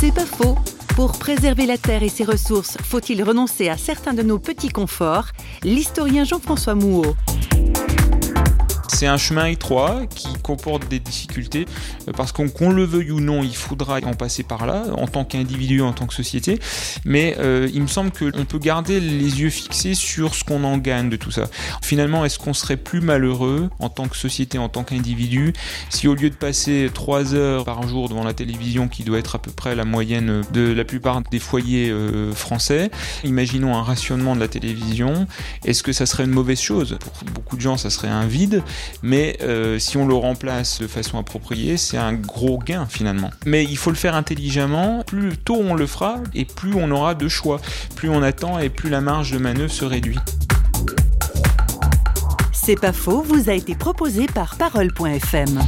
C'est pas faux. Pour préserver la Terre et ses ressources, faut-il renoncer à certains de nos petits conforts? L'historien Jean-François Mouot. C'est un chemin étroit qui comporte des difficultés euh, parce qu'on le veuille ou non, il faudra en passer par là en tant qu'individu, en tant que société. Mais euh, il me semble qu'on peut garder les yeux fixés sur ce qu'on en gagne de tout ça. Finalement, est-ce qu'on serait plus malheureux en tant que société, en tant qu'individu, si au lieu de passer trois heures par jour devant la télévision, qui doit être à peu près la moyenne de la plupart des foyers euh, français, imaginons un rationnement de la télévision, est-ce que ça serait une mauvaise chose? Pour beaucoup de gens, ça serait un vide mais euh, si on le remplace de façon appropriée, c'est un gros gain finalement. Mais il faut le faire intelligemment, plus tôt on le fera et plus on aura de choix, plus on attend et plus la marge de manœuvre se réduit. C'est pas faux, vous a été proposé par parole.fm.